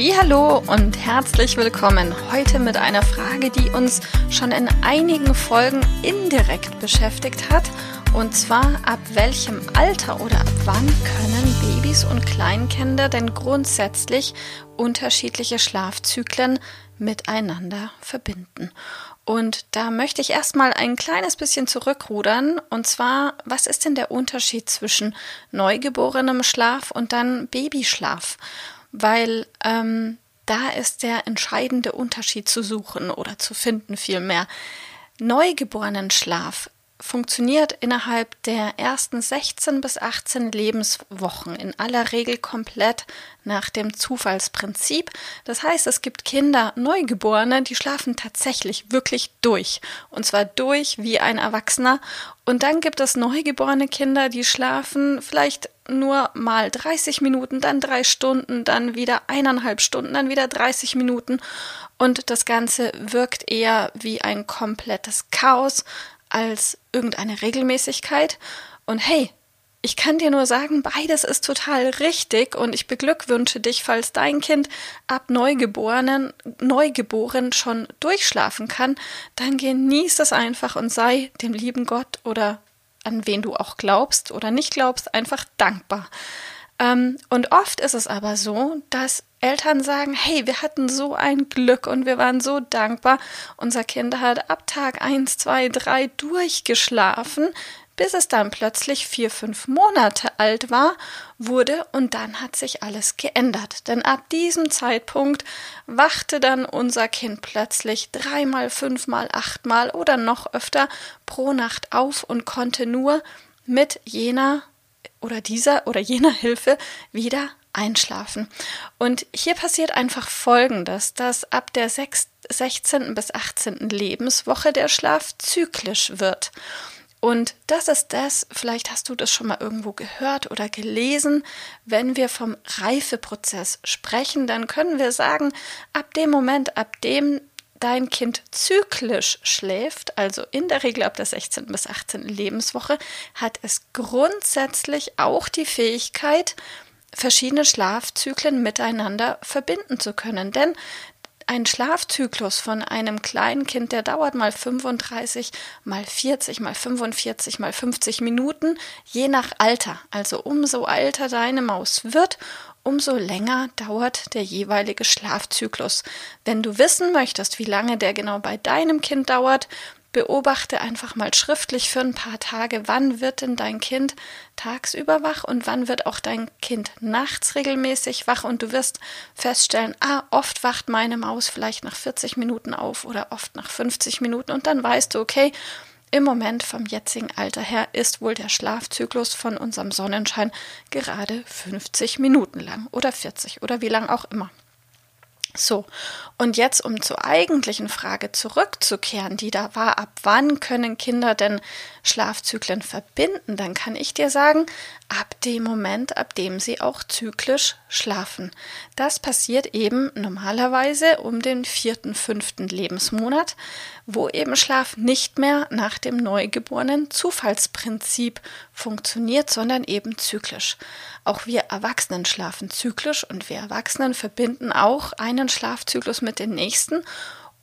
Hallo und herzlich willkommen. Heute mit einer Frage, die uns schon in einigen Folgen indirekt beschäftigt hat. Und zwar, ab welchem Alter oder ab wann können Babys und Kleinkinder denn grundsätzlich unterschiedliche Schlafzyklen miteinander verbinden? Und da möchte ich erstmal ein kleines bisschen zurückrudern. Und zwar, was ist denn der Unterschied zwischen neugeborenem Schlaf und dann Babyschlaf? Weil ähm, da ist der entscheidende Unterschied zu suchen oder zu finden vielmehr. Neugeborenenschlaf funktioniert innerhalb der ersten 16 bis 18 Lebenswochen in aller Regel komplett nach dem Zufallsprinzip. Das heißt, es gibt Kinder, Neugeborene, die schlafen tatsächlich wirklich durch. Und zwar durch wie ein Erwachsener. Und dann gibt es neugeborene Kinder, die schlafen vielleicht nur mal 30 Minuten, dann drei Stunden, dann wieder eineinhalb Stunden, dann wieder 30 Minuten. Und das Ganze wirkt eher wie ein komplettes Chaos als irgendeine Regelmäßigkeit. Und hey, ich kann dir nur sagen, beides ist total richtig und ich beglückwünsche dich, falls dein Kind ab Neugeborenen, Neugeboren schon durchschlafen kann, dann genieß es einfach und sei dem lieben Gott oder an wen du auch glaubst oder nicht glaubst, einfach dankbar. Ähm, und oft ist es aber so, dass Eltern sagen, hey, wir hatten so ein Glück und wir waren so dankbar. Unser Kind hat ab Tag 1, 2, 3 durchgeschlafen, bis es dann plötzlich vier, fünf Monate alt war, wurde und dann hat sich alles geändert. Denn ab diesem Zeitpunkt wachte dann unser Kind plötzlich dreimal, fünfmal, achtmal oder noch öfter pro Nacht auf und konnte nur mit jener oder dieser oder jener Hilfe wieder einschlafen. Und hier passiert einfach Folgendes, dass ab der 16. bis 18. Lebenswoche der Schlaf zyklisch wird. Und das ist das, vielleicht hast du das schon mal irgendwo gehört oder gelesen, wenn wir vom Reifeprozess sprechen, dann können wir sagen, ab dem Moment, ab dem dein Kind zyklisch schläft, also in der Regel ab der 16. bis 18. Lebenswoche, hat es grundsätzlich auch die Fähigkeit, verschiedene Schlafzyklen miteinander verbinden zu können. Denn ein Schlafzyklus von einem kleinen Kind, der dauert mal 35, mal 40, mal 45, mal 50 Minuten, je nach Alter. Also umso älter deine Maus wird, umso länger dauert der jeweilige Schlafzyklus. Wenn du wissen möchtest, wie lange der genau bei deinem Kind dauert, beobachte einfach mal schriftlich für ein paar Tage, wann wird denn dein Kind tagsüber wach und wann wird auch dein Kind nachts regelmäßig wach und du wirst feststellen, ah, oft wacht meine Maus vielleicht nach 40 Minuten auf oder oft nach 50 Minuten und dann weißt du, okay, im Moment vom jetzigen Alter her ist wohl der Schlafzyklus von unserem Sonnenschein gerade 50 Minuten lang oder 40 oder wie lang auch immer. So, und jetzt, um zur eigentlichen Frage zurückzukehren, die da war, ab wann können Kinder denn Schlafzyklen verbinden, dann kann ich dir sagen, ab dem Moment, ab dem sie auch zyklisch schlafen. Das passiert eben normalerweise um den vierten, fünften Lebensmonat, wo eben Schlaf nicht mehr nach dem neugeborenen Zufallsprinzip funktioniert, sondern eben zyklisch. Auch wir Erwachsenen schlafen zyklisch und wir Erwachsenen verbinden auch einen Schlafzyklus mit dem nächsten,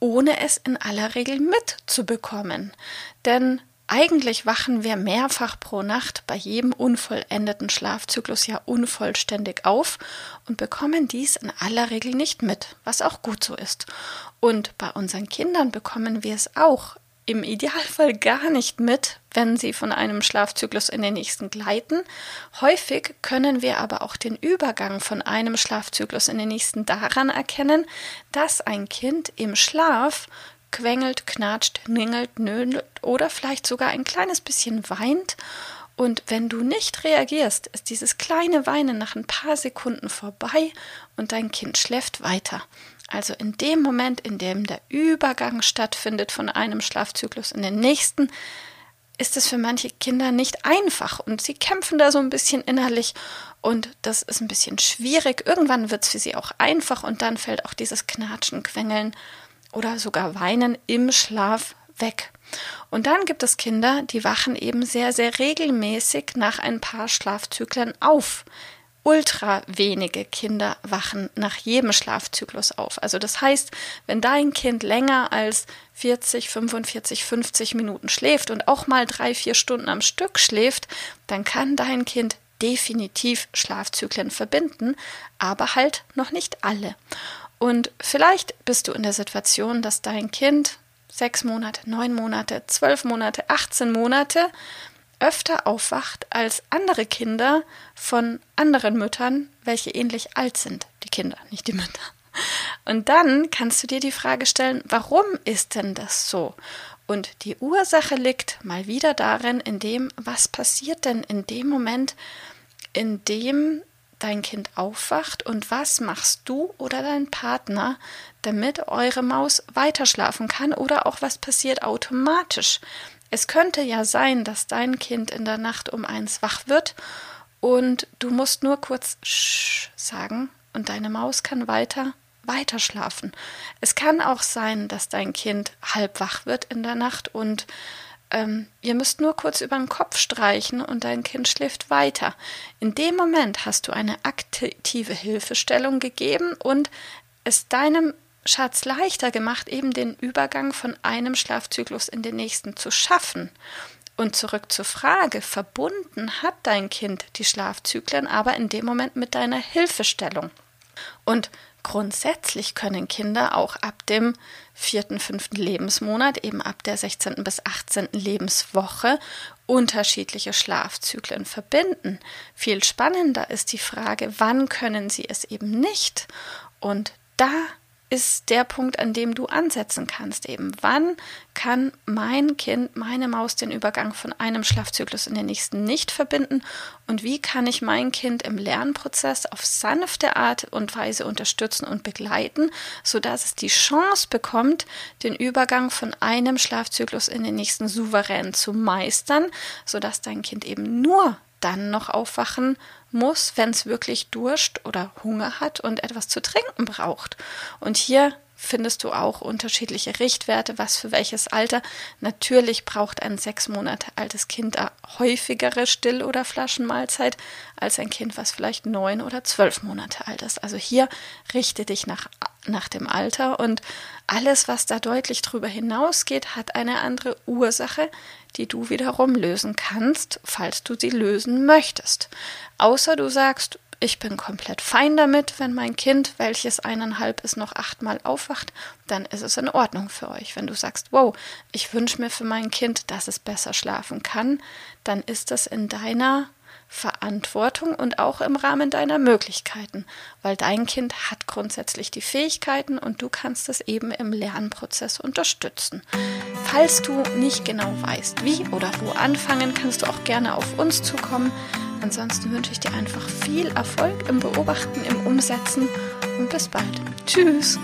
ohne es in aller Regel mitzubekommen. Denn eigentlich wachen wir mehrfach pro Nacht bei jedem unvollendeten Schlafzyklus ja unvollständig auf und bekommen dies in aller Regel nicht mit, was auch gut so ist. Und bei unseren Kindern bekommen wir es auch im Idealfall gar nicht mit, wenn sie von einem Schlafzyklus in den nächsten gleiten. Häufig können wir aber auch den Übergang von einem Schlafzyklus in den nächsten daran erkennen, dass ein Kind im Schlaf quengelt, knatscht, ningelt, nödelt oder vielleicht sogar ein kleines bisschen weint Und wenn du nicht reagierst, ist dieses kleine Weinen nach ein paar Sekunden vorbei und dein Kind schläft weiter. Also in dem Moment, in dem der Übergang stattfindet von einem Schlafzyklus in den nächsten, ist es für manche Kinder nicht einfach und sie kämpfen da so ein bisschen innerlich und das ist ein bisschen schwierig. Irgendwann wird es für sie auch einfach und dann fällt auch dieses Knatschen, Quengeln oder sogar Weinen im Schlaf weg. Und dann gibt es Kinder, die wachen eben sehr, sehr regelmäßig nach ein paar Schlafzyklen auf. Ultra wenige Kinder wachen nach jedem Schlafzyklus auf. Also das heißt, wenn dein Kind länger als 40, 45, 50 Minuten schläft und auch mal drei, vier Stunden am Stück schläft, dann kann dein Kind definitiv Schlafzyklen verbinden, aber halt noch nicht alle. Und vielleicht bist du in der Situation, dass dein Kind sechs Monate, neun Monate, zwölf Monate, 18 Monate öfter aufwacht als andere Kinder von anderen Müttern, welche ähnlich alt sind. Die Kinder, nicht die Mütter. Und dann kannst du dir die Frage stellen, warum ist denn das so? Und die Ursache liegt mal wieder darin, in dem, was passiert denn in dem Moment, in dem dein Kind aufwacht und was machst du oder dein Partner, damit eure Maus weiterschlafen kann oder auch was passiert automatisch. Es könnte ja sein, dass dein Kind in der Nacht um eins wach wird und du musst nur kurz Sch sagen und deine Maus kann weiter weiter schlafen. Es kann auch sein, dass dein Kind halb wach wird in der Nacht und ähm, ihr müsst nur kurz über den Kopf streichen und dein Kind schläft weiter. In dem Moment hast du eine aktive Hilfestellung gegeben und es deinem Schatz leichter gemacht, eben den Übergang von einem Schlafzyklus in den nächsten zu schaffen. Und zurück zur Frage, verbunden hat dein Kind die Schlafzyklen aber in dem Moment mit deiner Hilfestellung. Und grundsätzlich können Kinder auch ab dem vierten, fünften Lebensmonat, eben ab der 16. bis 18. Lebenswoche, unterschiedliche Schlafzyklen verbinden. Viel spannender ist die Frage, wann können sie es eben nicht? Und da ist der Punkt, an dem du ansetzen kannst. Eben, wann kann mein Kind, meine Maus den Übergang von einem Schlafzyklus in den nächsten nicht verbinden und wie kann ich mein Kind im Lernprozess auf sanfte Art und Weise unterstützen und begleiten, sodass es die Chance bekommt, den Übergang von einem Schlafzyklus in den nächsten souverän zu meistern, sodass dein Kind eben nur dann noch aufwachen muss, wenn es wirklich Durst oder Hunger hat und etwas zu trinken braucht. Und hier findest du auch unterschiedliche Richtwerte, was für welches Alter. Natürlich braucht ein sechs Monate altes Kind häufigere Still- oder Flaschenmahlzeit als ein Kind, was vielleicht neun oder zwölf Monate alt ist. Also hier richte dich nach, nach dem Alter und alles, was da deutlich drüber hinausgeht, hat eine andere Ursache, die du wiederum lösen kannst, falls du sie lösen möchtest. Außer du sagst, ich bin komplett fein damit, wenn mein Kind, welches eineinhalb ist, noch achtmal aufwacht, dann ist es in Ordnung für euch. Wenn du sagst, wow, ich wünsche mir für mein Kind, dass es besser schlafen kann, dann ist das in deiner Verantwortung und auch im Rahmen deiner Möglichkeiten, weil dein Kind hat grundsätzlich die Fähigkeiten und du kannst es eben im Lernprozess unterstützen. Falls du nicht genau weißt, wie oder wo anfangen, kannst du auch gerne auf uns zukommen. Ansonsten wünsche ich dir einfach viel Erfolg im Beobachten, im Umsetzen und bis bald. Tschüss!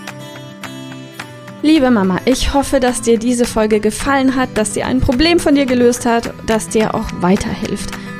Liebe Mama, ich hoffe, dass dir diese Folge gefallen hat, dass sie ein Problem von dir gelöst hat, dass dir auch weiterhilft.